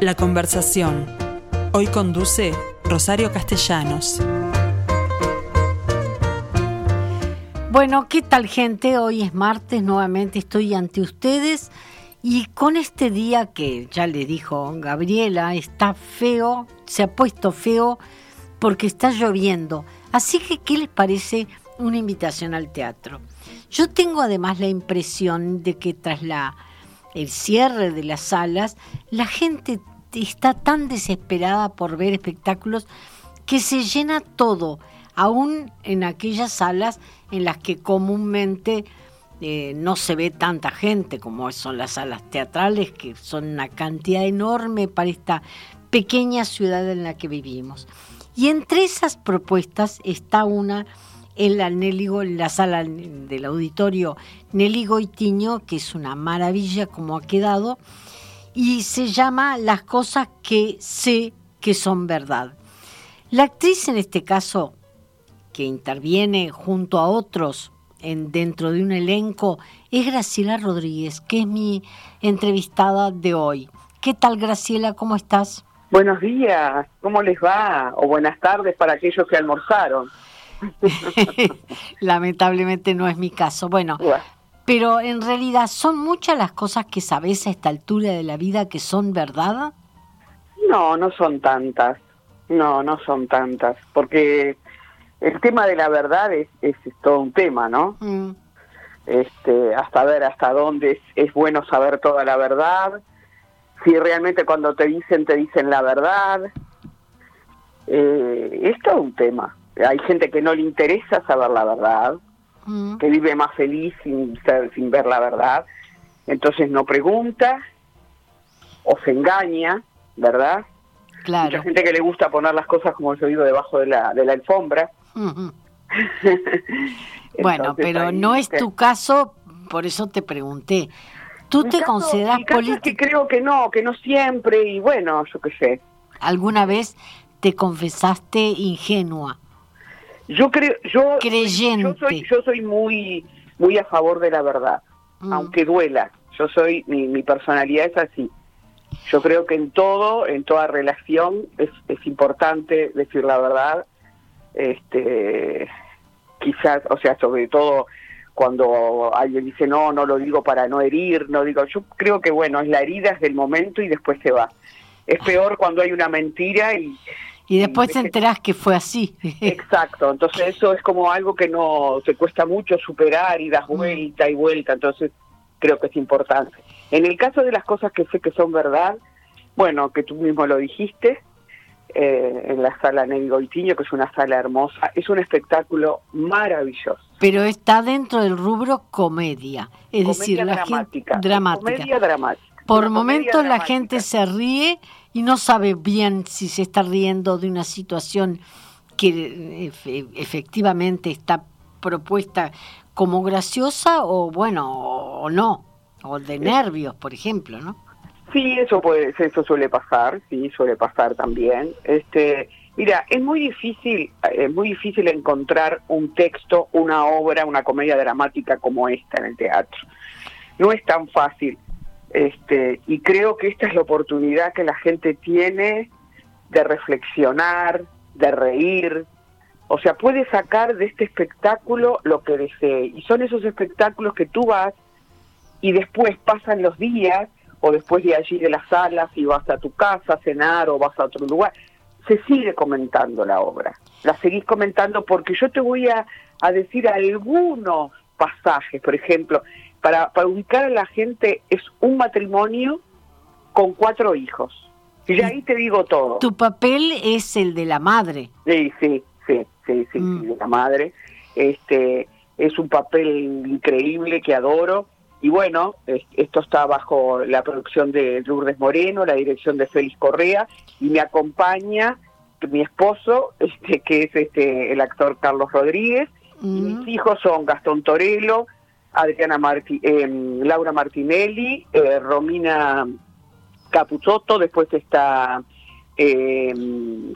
La conversación. Hoy conduce Rosario Castellanos. Bueno, ¿qué tal gente? Hoy es martes, nuevamente estoy ante ustedes y con este día que ya le dijo Gabriela, está feo, se ha puesto feo porque está lloviendo. Así que, ¿qué les parece una invitación al teatro? Yo tengo además la impresión de que tras la, el cierre de las salas, la gente está tan desesperada por ver espectáculos que se llena todo, aún en aquellas salas en las que comúnmente eh, no se ve tanta gente como son las salas teatrales, que son una cantidad enorme para esta pequeña ciudad en la que vivimos. Y entre esas propuestas está una en la, en la sala del auditorio Nelly Goitiño, que es una maravilla como ha quedado, y se llama Las cosas que sé que son verdad. La actriz en este caso, que interviene junto a otros en, dentro de un elenco, es Graciela Rodríguez, que es mi entrevistada de hoy. ¿Qué tal Graciela? ¿Cómo estás? Buenos días, ¿cómo les va? O buenas tardes para aquellos que almorzaron. Lamentablemente no es mi caso. Bueno, pero en realidad son muchas las cosas que sabes a esta altura de la vida que son verdad. No, no son tantas. No, no son tantas. Porque el tema de la verdad es, es, todo un tema, ¿no? Mm. Este, hasta ver hasta dónde es, es bueno saber toda la verdad. Si realmente cuando te dicen, te dicen la verdad. Eh, es todo un tema hay gente que no le interesa saber la verdad, mm. que vive más feliz sin, sin ver la verdad, entonces no pregunta o se engaña, ¿verdad? Claro. Mucha gente que le gusta poner las cosas, como yo digo, debajo de la, de la alfombra. bueno, pero no es tu caso, por eso te pregunté. ¿Tú te consideras política? creo que no, que no siempre, y bueno, yo qué sé. ¿Alguna vez te confesaste ingenua? Yo creo, yo, Creyente. yo soy, yo soy muy, muy a favor de la verdad, mm. aunque duela. Yo soy, mi, mi personalidad es así. Yo creo que en todo, en toda relación, es, es importante decir la verdad. Este, quizás, o sea, sobre todo cuando alguien dice no, no lo digo para no herir, no digo, yo creo que bueno, es la herida es del momento y después se va. Es peor cuando hay una mentira y, y después te enterás que fue así. Exacto, entonces eso es como algo que no se cuesta mucho superar y das mm. vuelta y vuelta, entonces creo que es importante. En el caso de las cosas que sé que son verdad, bueno, que tú mismo lo dijiste, eh, en la sala Nelly Goitiño, que es una sala hermosa, es un espectáculo maravilloso. Pero está dentro del rubro comedia, es decir, la dramática. Gente, dramática. Comedia dramática. Por momentos la gente se ríe y no sabe bien si se está riendo de una situación que efectivamente está propuesta como graciosa o bueno o no o de nervios por ejemplo no sí eso puede eso suele pasar sí suele pasar también. Este mira es muy difícil es muy difícil encontrar un texto una obra una comedia dramática como esta en el teatro. No es tan fácil este, y creo que esta es la oportunidad que la gente tiene de reflexionar, de reír, o sea, puede sacar de este espectáculo lo que desee. Y son esos espectáculos que tú vas y después pasan los días o después de allí de las salas y vas a tu casa a cenar o vas a otro lugar. Se sigue comentando la obra. La seguís comentando porque yo te voy a, a decir algunos pasajes, por ejemplo, para, para ubicar a la gente, es un matrimonio con cuatro hijos. Y ahí te digo todo. Tu papel es el de la madre. Sí, sí, sí, sí, sí, mm. de la madre. Este es un papel increíble que adoro. Y bueno, esto está bajo la producción de Lourdes Moreno, la dirección de Félix Correa, y me acompaña mi esposo, este, que es este el actor Carlos Rodríguez. mis mm. hijos son Gastón Torello, Adriana Marti, eh, Laura Martinelli, eh, Romina Capuzotto, después está, eh,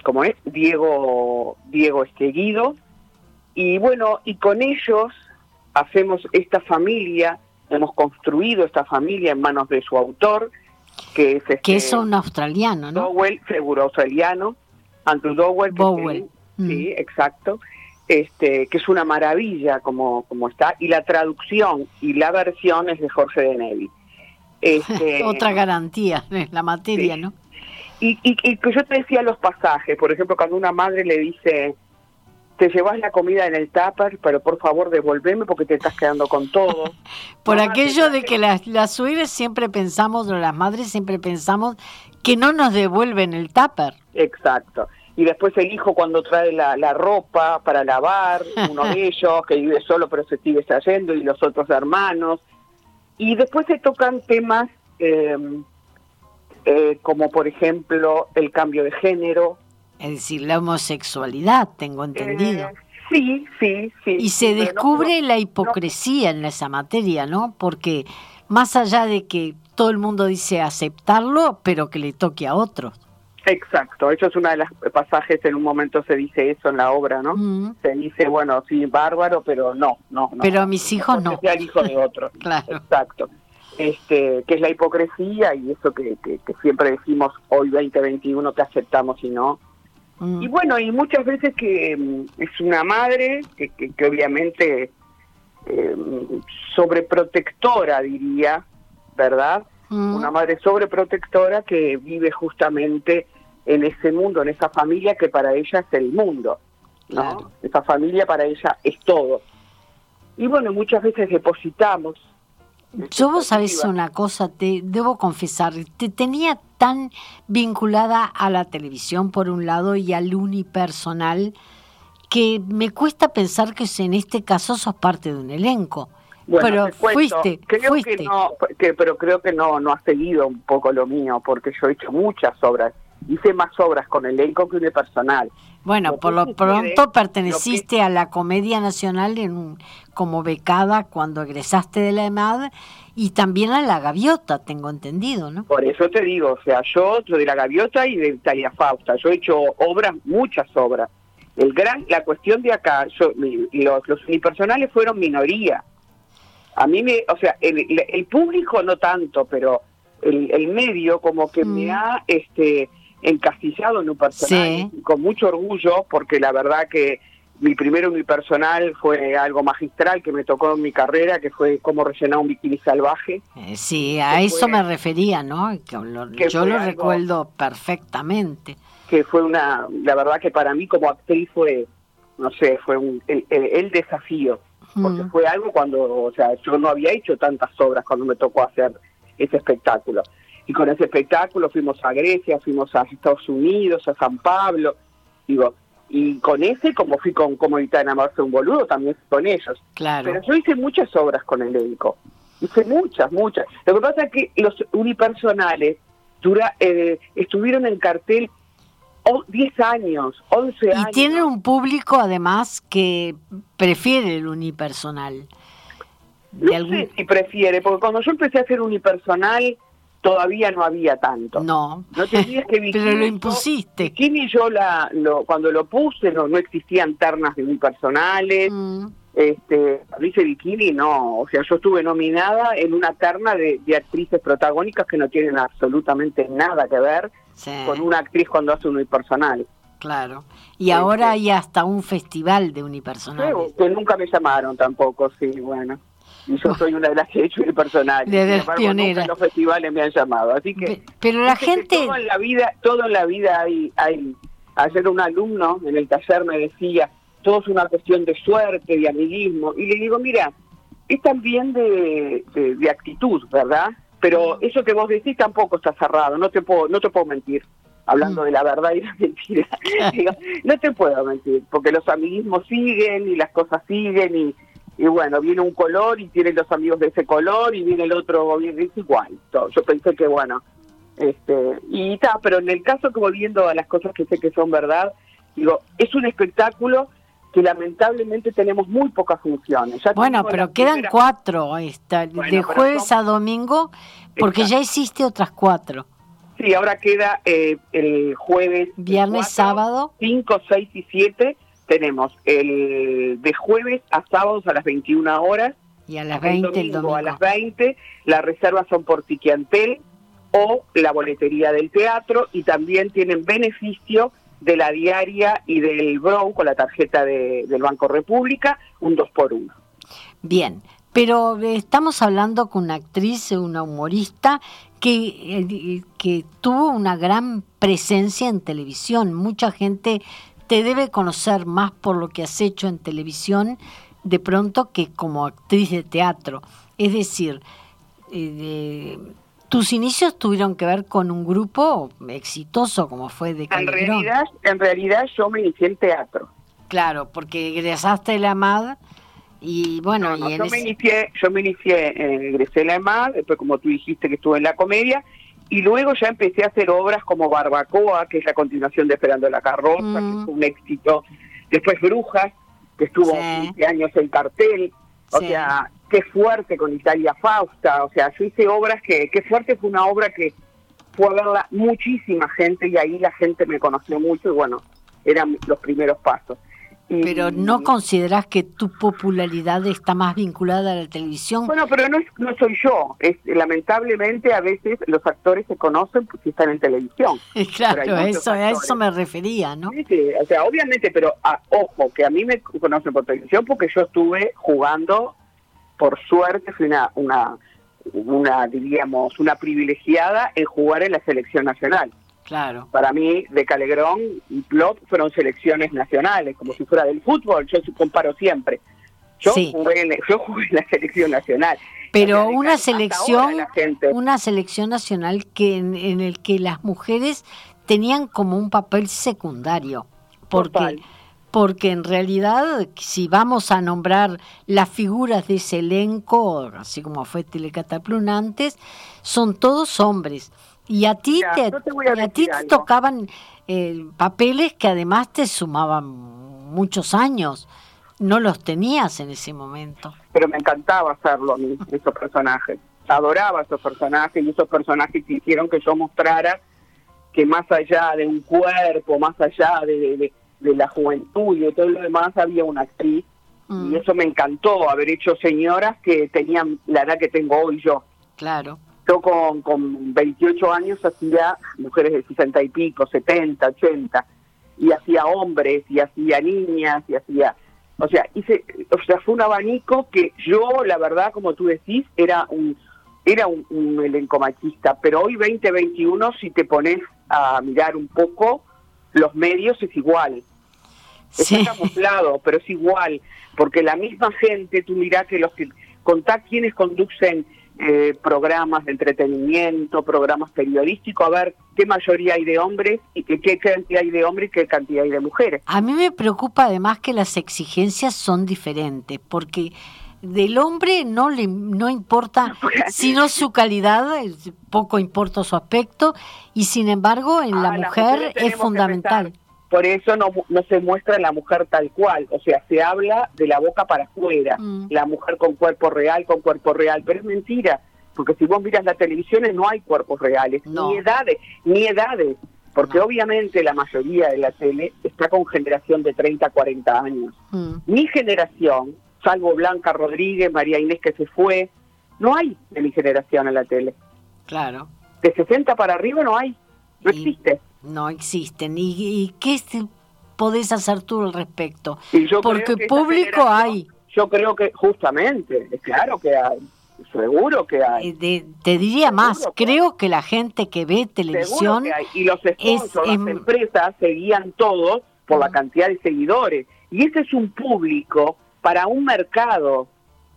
¿cómo es? Diego, Diego Esteguido. Y bueno, y con ellos hacemos esta familia, hemos construido esta familia en manos de su autor, que es este, que es un australiano, ¿no? Dowell, seguro australiano, Andrew Dowell, el- sí, exacto, este, que es una maravilla como, como está, y la traducción y la versión es de Jorge de Nevi. Este, Otra garantía en la materia, sí. ¿no? Y, y, y que yo te decía los pasajes, por ejemplo, cuando una madre le dice, te llevas la comida en el tupper, pero por favor devolveme porque te estás quedando con todo. Por aquello de que las, las suegras siempre pensamos, o las madres siempre pensamos, que no nos devuelven el tupper. Exacto. Y después el hijo cuando trae la, la ropa para lavar, uno de ellos que vive solo pero se sigue trayendo y los otros hermanos. Y después se tocan temas eh, eh, como por ejemplo el cambio de género. Es decir, la homosexualidad, tengo entendido. Eh, sí, sí, sí. Y se no- descubre no- la hipocresía en esa materia, ¿no? Porque más allá de que todo el mundo dice aceptarlo, pero que le toque a otros. Exacto, eso es una de las pasajes, en un momento se dice eso en la obra, ¿no? Mm, Se dice, bueno, sí, bárbaro, pero no, no, no. Pero a mis hijos no. sea el hijo de otro. Claro. Exacto. Este, que es la hipocresía y eso que, que, que siempre decimos hoy 2021 que aceptamos y no. Mm, Y bueno, y muchas veces que mm, es una madre que, que, que obviamente eh, sobreprotectora, diría, ¿verdad? mm, Una madre sobreprotectora que vive justamente en ese mundo, en esa familia que para ella es el mundo, ¿no? Claro. Esa familia para ella es todo. Y bueno, muchas veces depositamos. Yo vos sabés una cosa, te debo confesar, te tenía tan vinculada a la televisión por un lado y al unipersonal que me cuesta pensar que en este caso sos parte de un elenco. Bueno, pero cuento, fuiste, creo fuiste. Que no, que, pero creo que no, no ha seguido un poco lo mío, porque yo he hecho muchas obras. Hice más obras con elenco que unipersonal. Bueno, Lo por lo pronto perteneciste a la Comedia Nacional en un- como becada cuando egresaste de la EMAD y también a la Gaviota, tengo entendido, ¿no? Por eso te digo, o sea, yo soy de la Gaviota y de Italia Fausta. Yo he hecho obras, muchas obras. El gran, la cuestión de acá, yo, mi- los, los unipersonales fueron minoría. A mí me, o sea, el, el- el público no tanto, pero el, el medio como que me Mm. ha este encasillado en un personal Sí. con mucho orgullo, porque la verdad que mi primer unipersonal fue algo magistral que me tocó en mi carrera, que fue cómo rellenar un bikini salvaje. Eh, sí, a Que eso fue- me refería, ¿no? Que lo- que yo lo algo- recuerdo perfectamente. que fue una, la verdad que para mí como actriz fue, no sé, fue un, el, el- el desafío, porque Mm. fue algo cuando, o sea, yo no había hecho tantas obras cuando me tocó hacer ese espectáculo. Y con ese espectáculo fuimos a Grecia, fuimos a Estados Unidos, a San Pablo, digo, y con ese, como fui con Como evitar enamorarse un boludo, también fui con ellos. Claro. Pero yo hice muchas obras con elenco. Hice muchas, muchas. Lo que pasa es que los unipersonales dura, eh, estuvieron en cartel o- 10 años, 11 Y años. tienen un público además que prefiere el unipersonal. no algún- sé si prefiere, porque cuando yo empecé a hacer unipersonal todavía no había tanto. No, No te olvides que pero lo impusiste. Bikini yo la, lo, cuando lo puse no, no existían ternas de unipersonales. Mm, este dice bikini no o sea yo estuve nominada en una terna de, de actrices protagónicas que no tienen absolutamente nada que ver sí, con una actriz cuando hace un unipersonal claro. Y ahora hay hasta un festival de unipersonales. que nunca me llamaron tampoco sí bueno y yo soy una de las que he hecho unipersonales De Sin las pioneras. los festivales me han llamado así que Pe- Pero la gente... todo en la vida todo en la vida hay hay ayer un alumno en el taller me decía todo es una cuestión de suerte de amiguismo y le digo mira es también de, de, de actitud verdad pero eso que vos decís tampoco está cerrado no te puedo no te puedo mentir hablando Mm. de la verdad y la mentira Digo, no te puedo mentir porque los amiguismos siguen y las cosas siguen y y bueno, viene un color y tienen los amigos de ese color y viene el otro gobierno, es igual. Yo pensé que bueno, este, y está, pero en el caso que volviendo a las cosas que sé que son verdad, digo, es un espectáculo que lamentablemente tenemos muy pocas funciones. Ya Bueno, pero quedan cuatro esta, Bueno, de jueves a domingo, porque Exacto. ya hiciste otras cuatro. Sí, ahora queda eh, el jueves. Viernes, sábado. 5, 6 y 7. Tenemos el de jueves a sábados a las 21 horas. Y a las el 20 el domingo domingo. a las 20. Las reservas son por Tiquiantel o la boletería del teatro y también tienen beneficio de la diaria y del Brown con la tarjeta de, del Banco República, un 2 por 1 Bien, pero estamos hablando con una actriz, una humorista que, eh, que tuvo una gran presencia en televisión. Mucha gente te debe conocer más por lo que has hecho en televisión de pronto que como actriz de teatro. Es decir, eh, tus inicios tuvieron que ver con un grupo exitoso como fue de En realidad, en realidad yo me inicié en teatro. Claro, porque egresaste de la MAD y bueno, y yo, me inicié, yo me inicié, eh, egresé de la MAD, después como tú dijiste que estuve en la comedia, y luego ya empecé a hacer obras como Barbacoa, que es la continuación de Esperando la Carroza, que mm. fue un éxito. Después Brujas, que estuvo 15 años en cartel. O sea, qué fuerte con Italia Fausta. O sea, yo hice obras que, qué fuerte fue una obra que fue a verla muchísima gente y ahí la gente me conoció mucho y bueno, eran los primeros pasos. Pero no consideras que tu popularidad está más vinculada a la televisión. Bueno, pero no, no soy yo. Es, lamentablemente a veces los actores se conocen porque están en televisión. Claro, eso, a eso me refería, ¿no? Sí, sí, o sea, obviamente, pero a, ojo, que a mí me conocen por televisión porque yo estuve jugando, por suerte, fui una, una, una diríamos, una privilegiada en jugar en la selección nacional. Claro. Para mí, de Calegrón y Plot fueron selecciones nacionales, como si fuera del fútbol, yo comparo siempre. Yo, jugué, en, yo jugué en la selección nacional. Pero una selección, una selección nacional que en, el que las mujeres tenían como un papel secundario, porque porque en realidad si vamos a nombrar las figuras de ese elenco, así como fue Telecataplun antes, son todos hombres. Y a ti te, a, ti te tocaban eh, papeles que además te sumaban muchos años. No los tenías en ese momento. Pero me encantaba hacerlo a mí, esos personajes. Adoraba esos personajes y esos personajes que hicieron que yo mostrara que más allá de un cuerpo, más allá de, la juventud y de todo lo demás, había una actriz. Y mm. eso me encantó, haber hecho señoras que tenían la edad que tengo hoy yo. Claro. Yo con, con 28 años hacía mujeres de 60 y pico, 70, 80, y hacía hombres, y hacía niñas, y hacía... O sea, hice, o sea, fue un abanico que yo, la verdad, como tú decís, era un era un, elenco machista, pero hoy 2021, si te pones a mirar un poco, los medios es igual. Sí. Está camuflado, pero es igual, porque la misma gente, tú mirás que los que contá quienes conducen eh, programas de entretenimiento, programas periodísticos, a ver qué mayoría hay de hombres y qué, cantidad hay de hombres y qué cantidad hay de mujeres. A mí me preocupa además que las exigencias son diferentes, porque del hombre no le no importa sino su calidad, poco importa su aspecto, y sin embargo en la mujer es fundamental por eso no, no se muestra la mujer tal cual, o sea, se habla de la boca para afuera, mm. la mujer con cuerpo real, con cuerpo real, pero es mentira, porque si vos miras la televisión no hay cuerpos reales, ni edades, ni edades, porque obviamente la mayoría de la tele está con generación de 30, 40 años. Mm. Mi generación, salvo Blanca Rodríguez, María Inés que se fue, no hay de mi generación en la tele. Claro. De 60 para arriba no hay, no existe no existen. ¿Y, qué podés hacer tú al respecto? Porque público hay. Yo creo que justamente, claro que hay. Seguro que hay. Eh, te diría más, creo que la gente que ve televisión. Y los sponsors, las empresas seguían todos por la cantidad de seguidores. Y ese es un público para un mercado.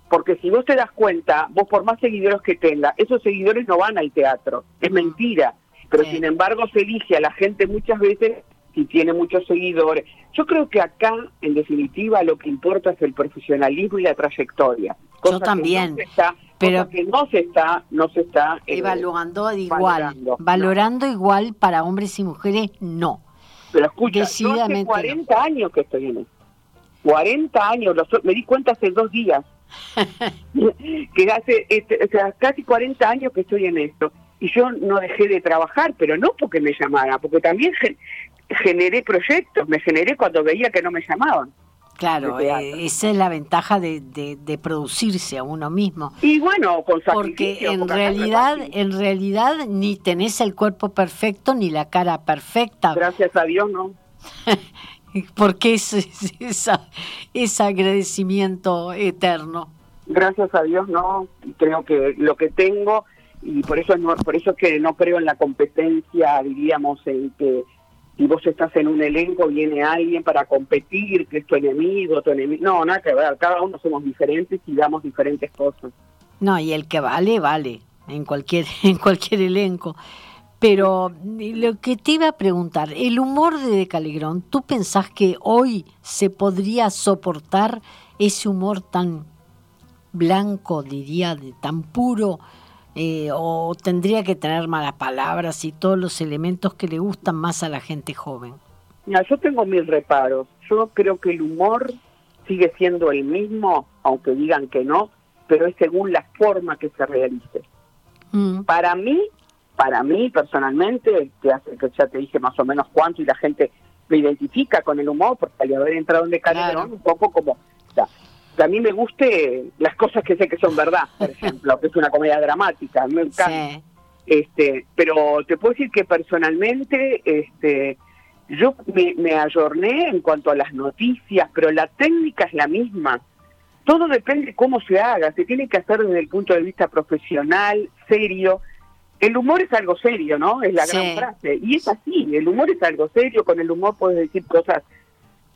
Porque si vos te das cuenta, vos por más seguidores que tengas, esos seguidores no van al teatro. Es mentira pero sin embargo se elige a la gente muchas veces si tiene muchos seguidores. Yo creo que acá, en definitiva, lo que importa es el profesionalismo y la trayectoria. Yo también. pero que no se está, no se está eh, evaluando igual, valorando, igual para hombres y mujeres, no. Pero escucha, yo hace 40 años que estoy en esto. 40 años, me di cuenta hace dos días. que hace este, o sea, casi 40 años que estoy en esto y yo no dejé de trabajar, pero no porque me llamara, porque también generé proyectos, me generé cuando veía que no me llamaban. Claro, eh, esa es la ventaja de, de, producirse a uno mismo. Y bueno, con Porque en realidad, en realidad ni tenés el cuerpo perfecto ni la cara perfecta. Gracias a Dios, ¿no? Porque es, esa, ese agradecimiento eterno. Gracias a Dios, no. Creo que lo que tengo y por eso no, por eso es que no creo en la competencia, diríamos, en que si vos estás en un elenco, viene alguien para competir, que es tu enemigo, tu enemigo. No, nada que ver, cada uno somos diferentes y damos diferentes cosas. No, y el que vale, vale, en cualquier, en cualquier elenco. Pero lo que te iba a preguntar, el humor de De Calegrón, ¿tú pensás que hoy se podría soportar ese humor tan blanco, diría, de tan puro, eh, o tendría que tener malas palabras y todos los elementos que le gustan más a la gente joven? yo tengo mis reparos. Yo creo que el humor sigue siendo el mismo, aunque digan que no, pero es según la forma que se realice. Mm. Para mí, para mí personalmente, que, hace, que ya te dije más o menos cuánto y la gente me identifica con el humor, porque al haber entrado en Decalegrón, un poco como a mí me guste las cosas que sé que son verdad, por ejemplo, que es una comedia dramática, me encanta. Este, pero te puedo decir que personalmente, este, yo me, me ayorné en cuanto a las noticias, pero la técnica es la misma. Todo depende de cómo se haga, se tiene que hacer desde el punto de vista profesional, serio. El humor es algo serio, ¿no? Es la gran frase. Y es así, el humor es algo serio, con el humor puedes decir cosas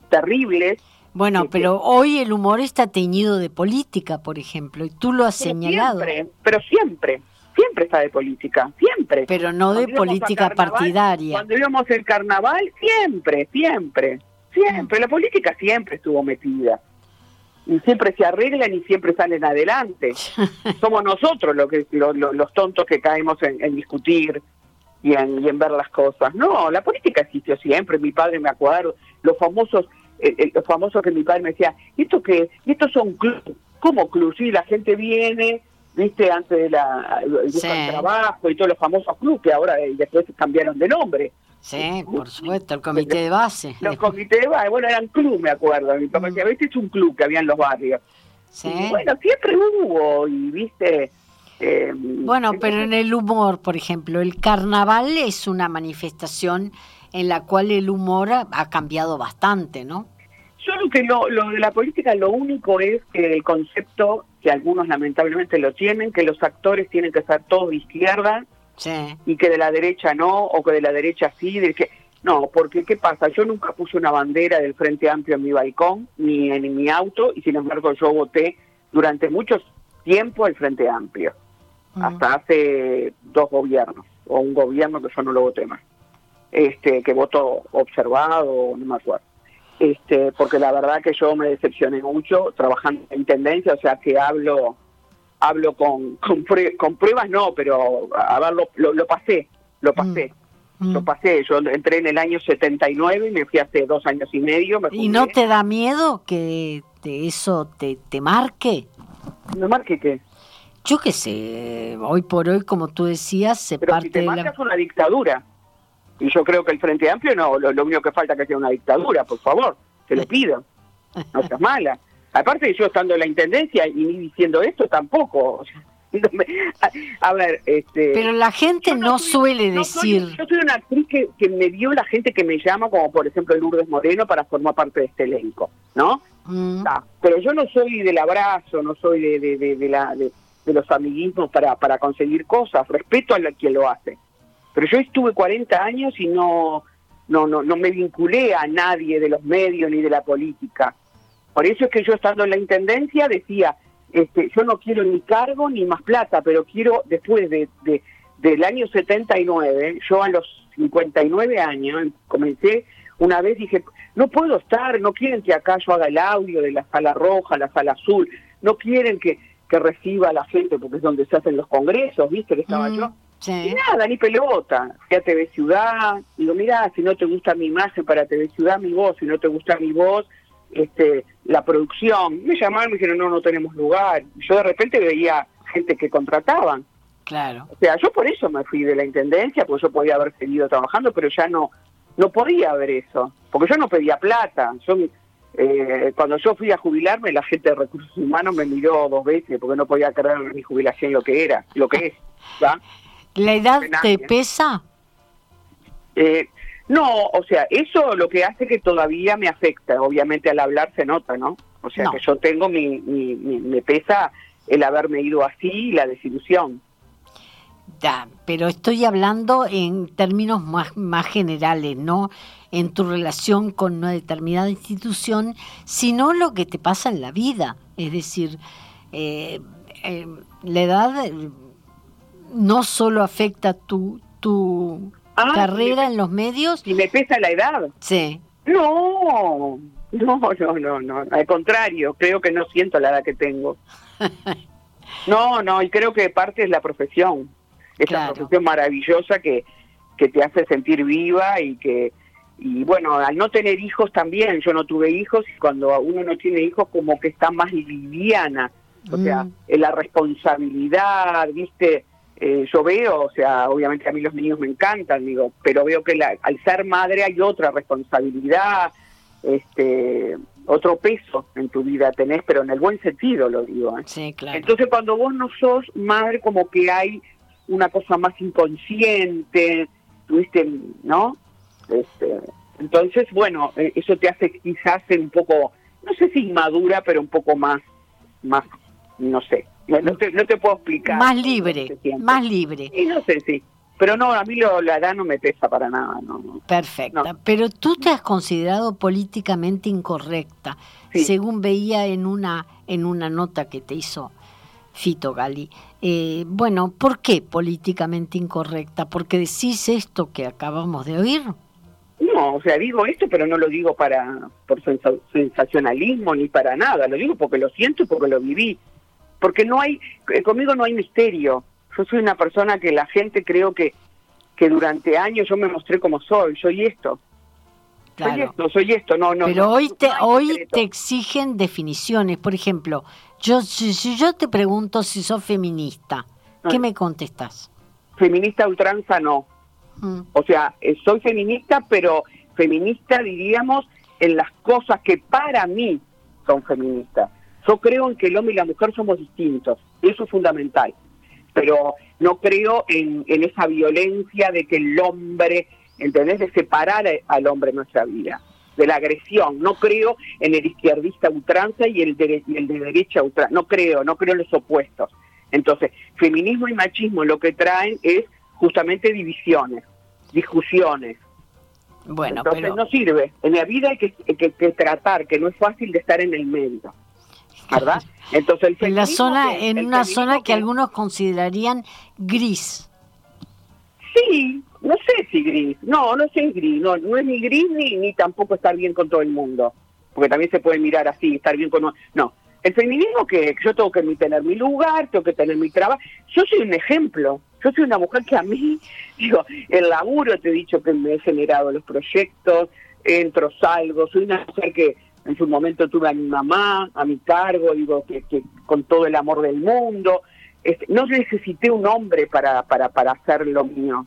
terribles, bueno, pero hoy el humor está teñido de política, por ejemplo, y tú lo has señalado. Siempre, pero siempre, siempre está de política, siempre. Pero no de política partidaria. Cuando íbamos el carnaval, siempre, siempre, siempre. La política siempre estuvo metida. Y siempre se arreglan y siempre salen adelante. Somos nosotros los, que, los tontos que caemos en, discutir y en, y en ver las cosas. No, la política existió siempre. Mi padre me acuerdo, los famosos el, famoso que mi padre me decía, ¿y esto qué? ¿Y estos son clubes? ¿Cómo clubes? Sí, la gente viene, viste, antes de la trabajo y todos los famosos clubes que ahora eh, después cambiaron de nombre. Sí, por supuesto, el comité de base. Los comités de base, bueno, eran club, me acuerdo. Mi papá decía, este es un club que había en los barrios. Sí. bueno, siempre hubo, y viste... Eh, bueno, pero en el humor, por ejemplo, el carnaval es una manifestación en la cual el humor ha, cambiado bastante, ¿no? Yo creo que lo, lo de la política lo único es que el concepto, que algunos lamentablemente lo tienen, que los actores tienen que ser todos de izquierda y que de la derecha no, o que de la derecha sí, de que... No, porque ¿qué pasa? Yo nunca puse una bandera del Frente Amplio en mi balcón, ni en mi auto, y sin embargo yo voté durante mucho tiempo el Frente Amplio, hasta hace dos gobiernos, o un gobierno que yo no lo voté más este, que voto observado, no me acuerdo. Este, porque la verdad que yo me decepcioné mucho trabajando en intendencia, o sea que hablo hablo con, con, pruebas, no, pero a ver, lo, lo, pasé, lo mm. pasé. Lo mm. pasé, yo entré en el año 79 y me fui hace dos años y medio. ¿Y no te da miedo que eso te, te marque? ¿Me marque qué? Yo qué sé, hoy por hoy, como tú decías, se parte si te marcas una dictadura. Y yo creo que el Frente Amplio no, lo, único que falta es que sea una dictadura, por favor, te lo pido. No seas mala. Aparte yo estando en la intendencia y ni diciendo esto tampoco. a, ver, este. Pero la gente no, suele decir. yo soy una actriz que, que, me dio la gente que me llama, como por ejemplo Lourdes Moreno, para formar parte de este elenco, ¿no? Mm. pero yo no soy del abrazo, no soy de, de, de, la, de, los amiguismos para, para conseguir cosas. Respeto a quien lo hace. Pero yo estuve 40 años y no, no, no, no me vinculé a nadie de los medios ni de la política. Por eso es que yo estando en la intendencia decía, este, yo no quiero ni cargo ni más plata, pero quiero después de, de del año 79, yo a los 59 años comencé una vez dije, no puedo estar, no quieren que acá yo haga el audio de la sala roja, la sala azul, no quieren que, que reciba a la gente porque es donde se hacen los congresos, ¿viste? Que estaba mm. yo. Y nada, ni pelota. Fui a TV Ciudad, digo, mira, si no te gusta mi imagen para TV Ciudad, mi voz, si no te gusta mi voz, este, la producción. Me llamaron y me dijeron, no, no tenemos lugar. Yo de repente veía gente que contrataban. Claro. O sea, yo por eso me fui de la intendencia, porque yo podía haber seguido trabajando, pero ya no no podía haber eso, porque yo no pedía plata. Yo Eh, cuando yo fui a jubilarme, la gente de recursos humanos me miró dos veces porque no podía creer mi jubilación lo que era, lo que es. ¿La edad te pesa? Eh, no, o sea, eso lo que hace que todavía me afecta. Obviamente al hablar se nota, ¿no? O sea, que yo tengo mi, mi, me pesa el haberme ido así y la desilusión. Ya, pero estoy hablando en términos más, más generales, no en tu relación con una determinada institución, sino lo que te pasa en la vida. Es decir, eh, eh, la edad no solo afecta tu, tu ah, carrera en los medios. ¿Y me pesa la edad? Sí. No, no, no, no, no. Al contrario, creo que no siento la edad que tengo. No, no, y creo que parte es la profesión. Esa profesión maravillosa que, que te hace sentir viva y que, y bueno, al no tener hijos también, yo no tuve hijos y cuando uno no tiene hijos como que está más liviana, o sea, mm. la responsabilidad, viste, eh, yo veo, o sea, obviamente a mí los niños me encantan, digo, pero veo que al ser madre hay otra responsabilidad, este, otro peso en tu vida tenés, pero en el buen sentido lo digo. ¿eh? Sí, claro. Entonces cuando vos no sos madre, como que hay una cosa más inconsciente, tuviste, ¿no? Este, entonces, bueno, eh, eso te hace quizás ser un poco, no sé si inmadura, pero un poco más, más, no sé, no te, no te puedo explicar. Más libre, más libre. Y no sé, sí. Pero no, a mí lo, la edad no me pesa para nada. No, Perfecta. Pero tú te has considerado políticamente incorrecta, según veía en una, en una nota que te hizo Fito Gali. Eh, bueno, ¿por qué políticamente incorrecta? ¿Porque decís esto que acabamos de oír? No, o sea, digo esto, pero no lo digo para por sensacionalismo ni para nada. Lo digo porque lo siento y porque lo viví. Porque no hay, eh, conmigo no hay misterio yo soy una persona que la gente creo que, que durante años yo me mostré como soy, soy esto. Soy esto, soy esto, no, no. Pero hoy te, hoy te exigen definiciones. Por ejemplo, yo si, yo te pregunto si sos feminista, ¿qué me contestas? Feminista ultranza no. Mm. O sea, eh, soy feminista, pero feminista diríamos en las cosas que para mí son feministas. Yo creo en que el hombre y la mujer somos distintos. Eso es fundamental pero no creo en, esa violencia de que el hombre, ¿entendés?, de separar al hombre en nuestra vida, de la agresión. No creo en el izquierdista ultranza y el de, el de derecha ultranza. No creo, no creo en los opuestos. Entonces, feminismo y machismo lo que traen es justamente divisiones, discusiones. Bueno, Entonces no sirve. En la vida hay que, que tratar, que no es fácil de estar en el medio. ¿Verdad? Entonces en la zona, en una zona que, algunos considerarían gris. Sí, no sé si gris, no, no sé gris, no, no es ni gris ni, ni tampoco estar bien con todo el mundo, porque también se puede mirar así, estar bien con... No, el feminismo que yo tengo que tener mi lugar, tengo que tener mi trabajo, yo soy un ejemplo, yo soy una mujer que a mí, digo, el laburo, te he dicho que me he generado los proyectos, entro, salgo, soy una mujer que en su momento tuve a mi mamá a mi cargo, digo, que, con todo el amor del mundo. Este, no necesité un hombre para, para, para hacer lo mío,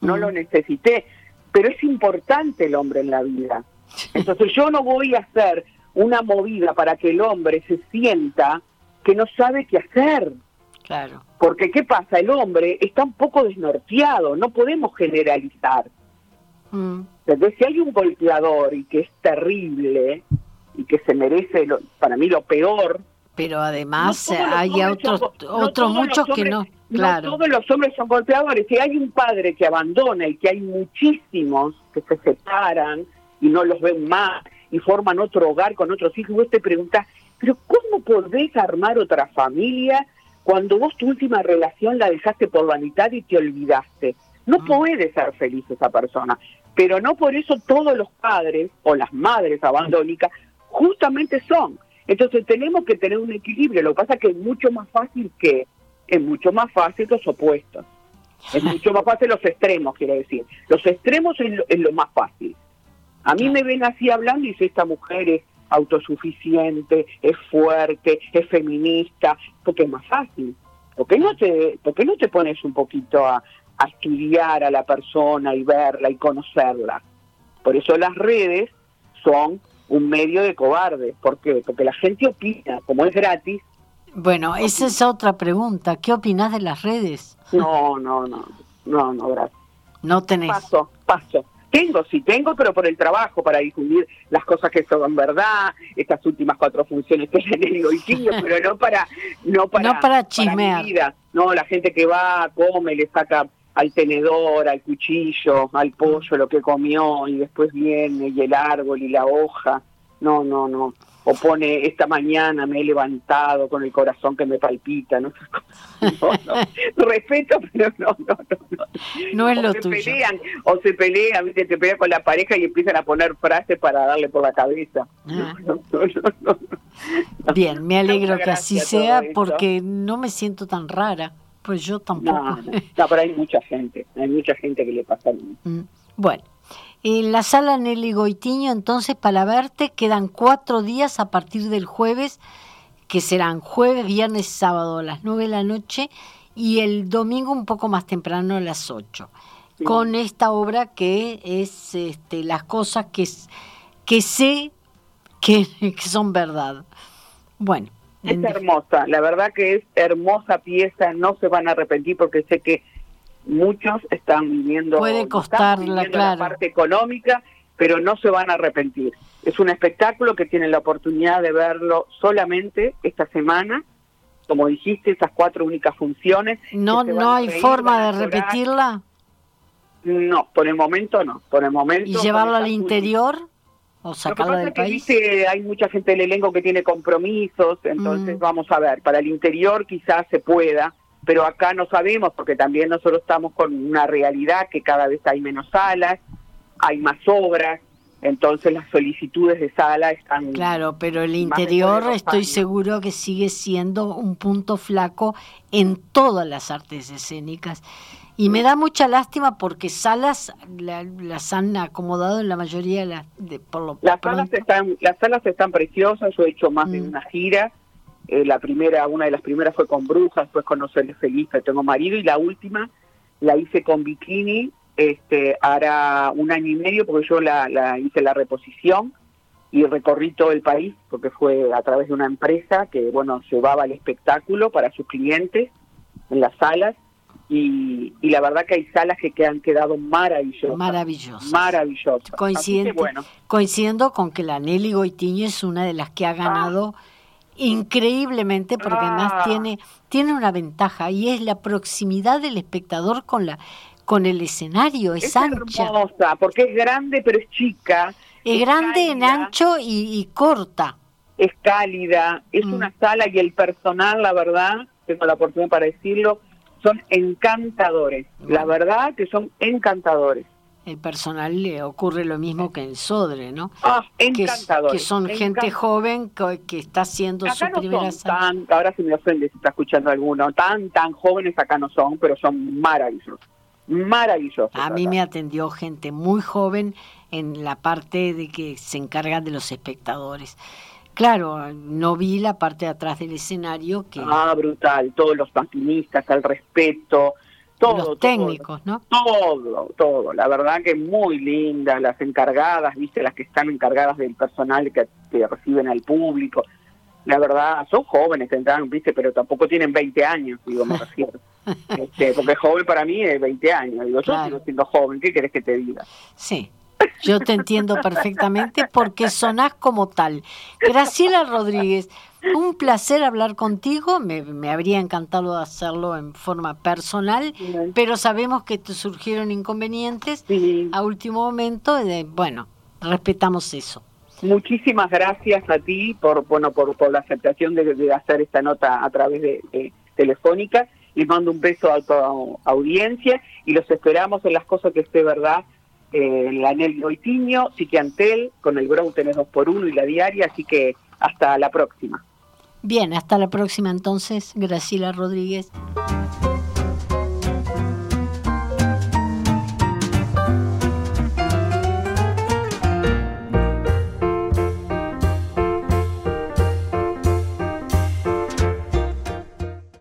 no lo necesité, pero es importante el hombre en la vida. Entonces yo no voy a hacer una movida para que el hombre se sienta que no sabe qué hacer. Claro. Porque ¿qué pasa? El hombre está un poco desnorteado, no podemos generalizar. Mm. Entonces, si hay un golpeador y que es terrible y que se merece, para mí, lo peor. Pero además hay otros, otros muchos que no. Claro. No todos los hombres son golpeadores. Si hay un padre que abandona y que hay muchísimos que se separan y no los ven más y forman otro hogar con otros hijos, vos te preguntas, pero ¿cómo podés armar otra familia cuando vos tu última relación la dejaste por vanidad y te olvidaste? No mm. puede ser feliz esa persona. Pero no por eso todos los padres o las madres abandónicas justamente son. Entonces tenemos que tener un equilibrio. Lo que pasa es que es mucho más fácil que, es mucho más fácil los opuestos. Es mucho más fácil los extremos, quiero decir. Los extremos es lo, más fácil. A mí me ven así hablando y dice, esta mujer es autosuficiente, es fuerte, es feminista, porque es más fácil. ¿Por qué no te, por no te pones un poquito a, a estudiar a la persona y verla y conocerla. Por eso las redes son un medio de cobardes. ¿Por qué? Porque la gente opina, como es gratis. Bueno, esa es otra pregunta. ¿Qué opinas de las redes? No, no, no, no, no, gracias. No tenés. Paso, paso. Tengo, sí tengo, pero por el trabajo, para difundir las cosas que son verdad, estas últimas cuatro funciones que le digo y pero no para, no para, no para chismear. no, la gente que va, come, le saca al tenedor, al cuchillo, al pollo, lo que comió, y después viene y el árbol y la hoja. No, no, no o pone esta mañana me he levantado con el corazón que me palpita, no, no, respeto, pero no, no, no. No es lo se tuyo. Pelean, o se pelean, ¿viste? te pelean con la pareja y empiezan a poner frases para darle por la cabeza. Ah. Bien, me alegro que así sea porque no me siento tan rara, pues yo tampoco. No, pero hay mucha gente, hay mucha gente que le pasa lo mismo. Mm, bueno. En la sala Nelly Goitiño, entonces, para verte, quedan cuatro días a partir del jueves, que serán jueves, viernes, sábado a las nueve de la noche y el domingo un poco más temprano a las ocho. Con esta obra que es este, las cosas que, que sé que, que son verdad. Bueno. Es hermosa, la verdad que es hermosa pieza, no se van a arrepentir porque sé que muchos están viviendo, Puede costarla, la parte económica, pero no se van a arrepentir. Es un espectáculo que tienen la oportunidad de verlo solamente esta semana. Como dijiste, esas cuatro únicas funciones. No, no hay forma de repetirla. No, por el momento no. Por el momento. ¿Y llevarlo al interior? ¿O sacarla del país? hay mucha gente del elenco que tiene compromisos, entonces mm. vamos a ver. Para el interior quizás se pueda, pero acá no sabemos porque también nosotros estamos con una realidad que cada vez hay menos salas, hay más obras, entonces las solicitudes de sala están... Claro, pero el interior estoy seguro que sigue siendo un punto flaco en todas las artes escénicas. Y me da mucha lástima porque salas las han acomodado en la mayoría de las... De, por lo las, salas están, las salas están preciosas, yo he hecho más de mm. una gira. Eh, la primera, una de las primeras fue con Brujas, después con No feliz, tengo marido, y la última la hice con Bikini, este, hará un año y medio, porque yo la, hice la reposición y recorrí todo el país, porque fue a través de una empresa que, bueno, llevaba el espectáculo para sus clientes en las salas, y, la verdad que hay salas que, han quedado maravillosas. Maravillosas. Maravillosas. Coincidiendo con que la Nelly Goitiño es una de las que ha ganado... Ah increíblemente porque además ah. tiene tiene una ventaja y es la proximidad del espectador con la con el escenario es, ancha hermosa, porque es grande pero es chica es, grande en ancho y, corta es cálida es mm. una sala y el personal la verdad tengo la oportunidad para decirlo son encantadores la verdad que son encantadores el personal le ocurre lo mismo que en Sodre, ¿no? Ah, encantador. Que, son gente joven que, está haciendo su primera tan, Ahora si me ofende si está escuchando alguno, tan, tan jóvenes acá no son, pero son maravillosos. Maravillosos. A mí me atendió gente muy joven en la parte de que se encarga de los espectadores. Claro, no vi la parte de atrás del escenario que... Ah, brutal, todos los maquinistas, al respeto, los técnicos, ¿no? Todo, todo. La verdad que muy linda, las encargadas, viste, las que están encargadas del personal que, reciben al público. La verdad, son jóvenes que entran, viste, pero tampoco tienen 20 años, digo, me refiero. Este, porque joven para mí es 20 años. Digo, yo sigo siendo joven, ¿qué querés que te diga? Sí. Yo te entiendo perfectamente porque sonás como tal. Graciela Rodríguez, un placer hablar contigo, me, habría encantado hacerlo en forma personal, pero sabemos que te surgieron inconvenientes a último momento, de, bueno, respetamos eso. Muchísimas gracias a ti por bueno por, por la aceptación de, hacer esta nota a través de, telefónica. Les mando un beso a tu audiencia y los esperamos en las cosas que esté verdad eh, la Anel Goitiño, Siquiantel, con el Grow tenés dos por uno y la diaria, así que hasta la próxima. Bien, hasta la próxima entonces, Graciela Rodríguez.